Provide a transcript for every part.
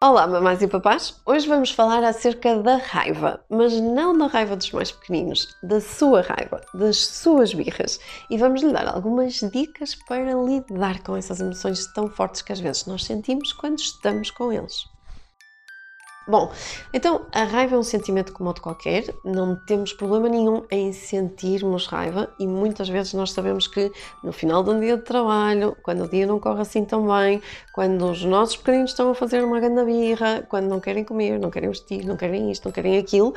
Olá, mamães e papás! Hoje vamos falar acerca da raiva, mas não da raiva dos mais pequeninos, da sua raiva, das suas birras. E vamos lhe dar algumas dicas para lidar com essas emoções tão fortes que às vezes nós sentimos quando estamos com eles. Bom, então a raiva é um sentimento como outro qualquer, não temos problema nenhum em sentirmos raiva e muitas vezes nós sabemos que no final de um dia de trabalho, quando o dia não corre assim tão bem, quando os nossos pequeninos estão a fazer uma grande birra, quando não querem comer, não querem vestir, não querem isto, não querem aquilo,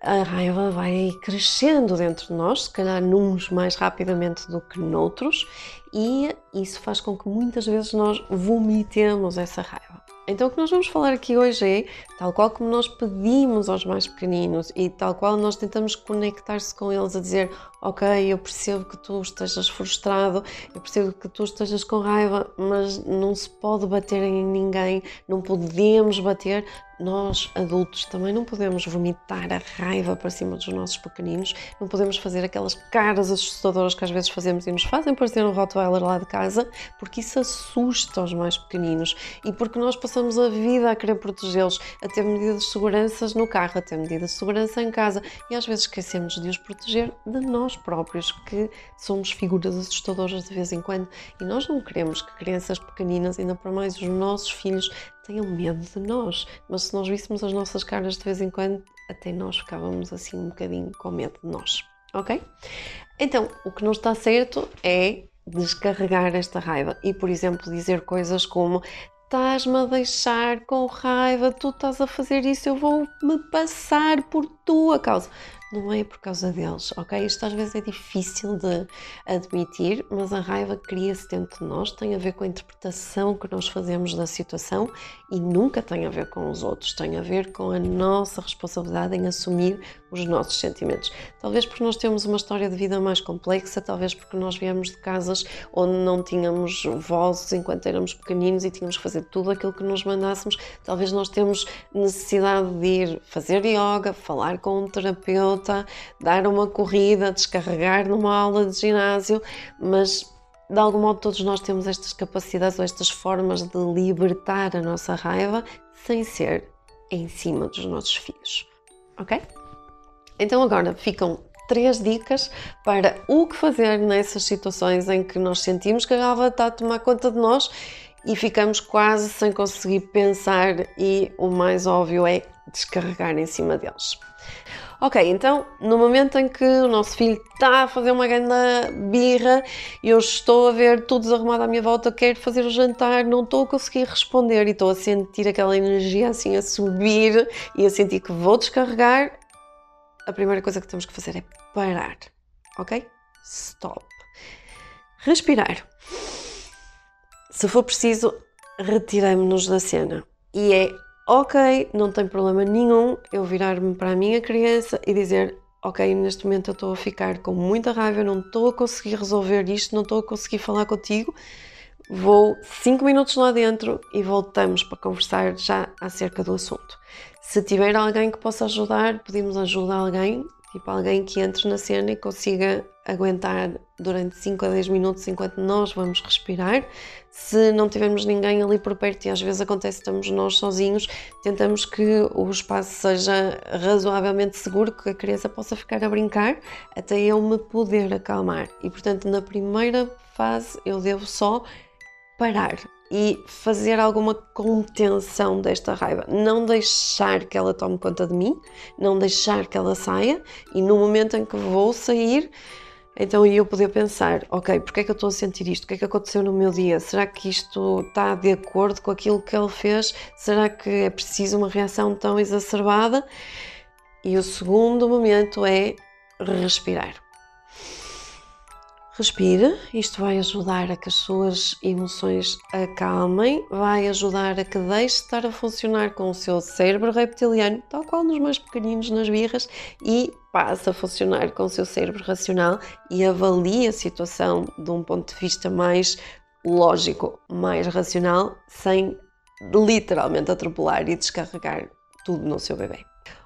a raiva vai crescendo dentro de nós, se calhar nuns mais rapidamente do que noutros, e isso faz com que muitas vezes nós vomitemos essa raiva. Então, o que nós vamos falar aqui hoje é, tal qual como nós pedimos aos mais pequeninos e tal qual nós tentamos conectar-se com eles a dizer: Ok, eu percebo que tu estejas frustrado, eu percebo que tu estejas com raiva, mas não se pode bater em ninguém, não podemos bater, nós adultos também não podemos vomitar a raiva para cima dos nossos pequeninos, não podemos fazer aquelas caras assustadoras que às vezes fazemos e nos fazem parecer um Rottweiler lá de casa, porque isso assusta os mais pequeninos. E porque nós passamos a vida a querer protegê-los, a ter medidas de segurança no carro, a ter medidas de segurança em casa e às vezes esquecemos de os proteger de nós próprios, que somos figuras assustadoras de vez em quando e nós não queremos que crianças pequeninas, ainda para mais os nossos filhos, tenham medo de nós, mas se nós víssemos as nossas caras de vez em quando, até nós ficávamos assim um bocadinho com medo de nós, ok? Então, o que não está certo é descarregar esta raiva e, por exemplo, dizer coisas como estás-me a deixar com raiva, tu estás a fazer isso, eu vou me passar por tua causa não é por causa deles, ok? Isto às vezes é difícil de admitir, mas a raiva cria-se dentro de nós, tem a ver com a interpretação que nós fazemos da situação e nunca tem a ver com os outros, tem a ver com a nossa responsabilidade em assumir os nossos sentimentos. Talvez porque nós temos uma história de vida mais complexa, talvez porque nós viemos de casas onde não tínhamos vozes enquanto éramos pequeninos e tínhamos que fazer tudo aquilo que nos mandássemos, talvez nós temos necessidade de ir fazer yoga, falar com um terapeuta volta, dar uma corrida, descarregar numa aula de ginásio, mas de algum modo todos nós temos estas capacidades ou estas formas de libertar a nossa raiva sem ser em cima dos nossos filhos, ok? Então agora ficam três dicas para o que fazer nessas situações em que nós sentimos que a raiva está a tomar conta de nós e ficamos quase sem conseguir pensar e o mais óbvio é descarregar em cima deles. Ok, então no momento em que o nosso filho está a fazer uma grande birra, eu estou a ver tudo desarrumado à minha volta, quero fazer o jantar, não estou a conseguir responder e estou a sentir aquela energia assim a subir e a sentir que vou descarregar, a primeira coisa que temos que fazer é parar, ok? Stop. Respirar. Se for preciso, retiremos-nos da cena. E é ok, não tem problema nenhum eu virar-me para a minha criança e dizer ok, neste momento eu estou a ficar com muita raiva, não estou a conseguir resolver isto, não estou a conseguir falar contigo, vou 5 minutos lá dentro e voltamos para conversar já acerca do assunto. Se tiver alguém que possa ajudar, pedimos ajuda a alguém, Tipo alguém que entre na cena e consiga aguentar durante 5 a 10 minutos enquanto nós vamos respirar. Se não tivermos ninguém ali por perto, e às vezes acontece estamos nós sozinhos, tentamos que o espaço seja razoavelmente seguro, que a criança possa ficar a brincar até eu me poder acalmar. E portanto, na primeira fase, eu devo só parar e fazer alguma contenção desta raiva. Não deixar que ela tome conta de mim, não deixar que ela saia e no momento em que vou sair, então eu poder pensar, ok, porque é que eu estou a sentir isto? O que é que aconteceu no meu dia? Será que isto está de acordo com aquilo que ele fez? Será que é preciso uma reação tão exacerbada? E o segundo momento é respirar. Respire, isto vai ajudar a que as suas emoções acalmem, vai ajudar a que deixe de estar a funcionar com o seu cérebro reptiliano, tal qual nos mais pequeninos nas birras, e passe a funcionar com o seu cérebro racional e avalie a situação de um ponto de vista mais lógico, mais racional, sem literalmente atropelar e descarregar tudo no seu bebê.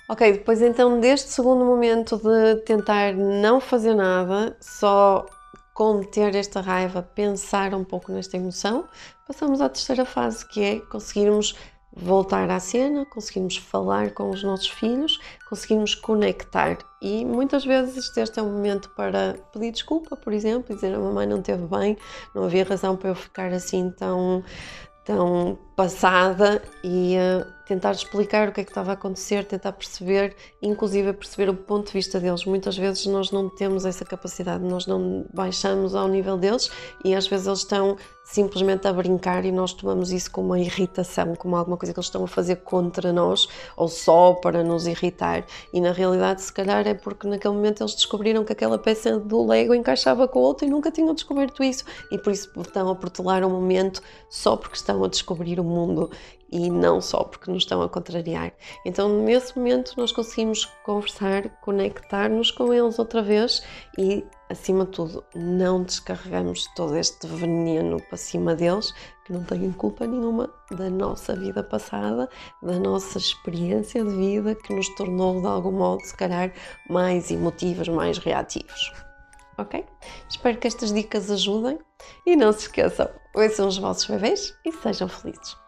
Ok, depois então deste segundo momento de tentar não fazer nada, só conter esta raiva, pensar um pouco nesta emoção, passamos à terceira fase, que é conseguirmos voltar à cena, conseguimos falar com os nossos filhos, conseguimos conectar. E muitas vezes este é um momento para pedir desculpa, por exemplo, dizer a mamãe não esteve bem, não havia razão para eu ficar assim tão tão passada e uh, tentar explicar o que é que estava a acontecer, tentar perceber, inclusive perceber o ponto de vista deles. Muitas vezes nós não temos essa capacidade, nós não baixamos ao nível deles e às vezes eles estão simplesmente a brincar e nós tomamos isso como uma irritação, como alguma coisa que eles estão a fazer contra nós ou só para nos irritar. E na realidade, se calhar é porque naquele momento eles descobriram que aquela peça do Lego encaixava com a outra e nunca tinham descoberto isso e por isso estão a protelar o momento só porque estão a descobrir o mundo e não só porque nos estão a contrariar. Então, nesse momento, nós conseguimos conversar, conectar-nos com eles outra vez e, acima de tudo, não descarregamos todo este veneno para cima deles, que não têm culpa nenhuma da nossa vida passada, da nossa experiência de vida que nos tornou, de algum modo, se calhar, mais emotivos, mais reativos. Ok? Espero que estas dicas ajudem e não se esqueçam, ouçam os vossos bebês e sejam felizes.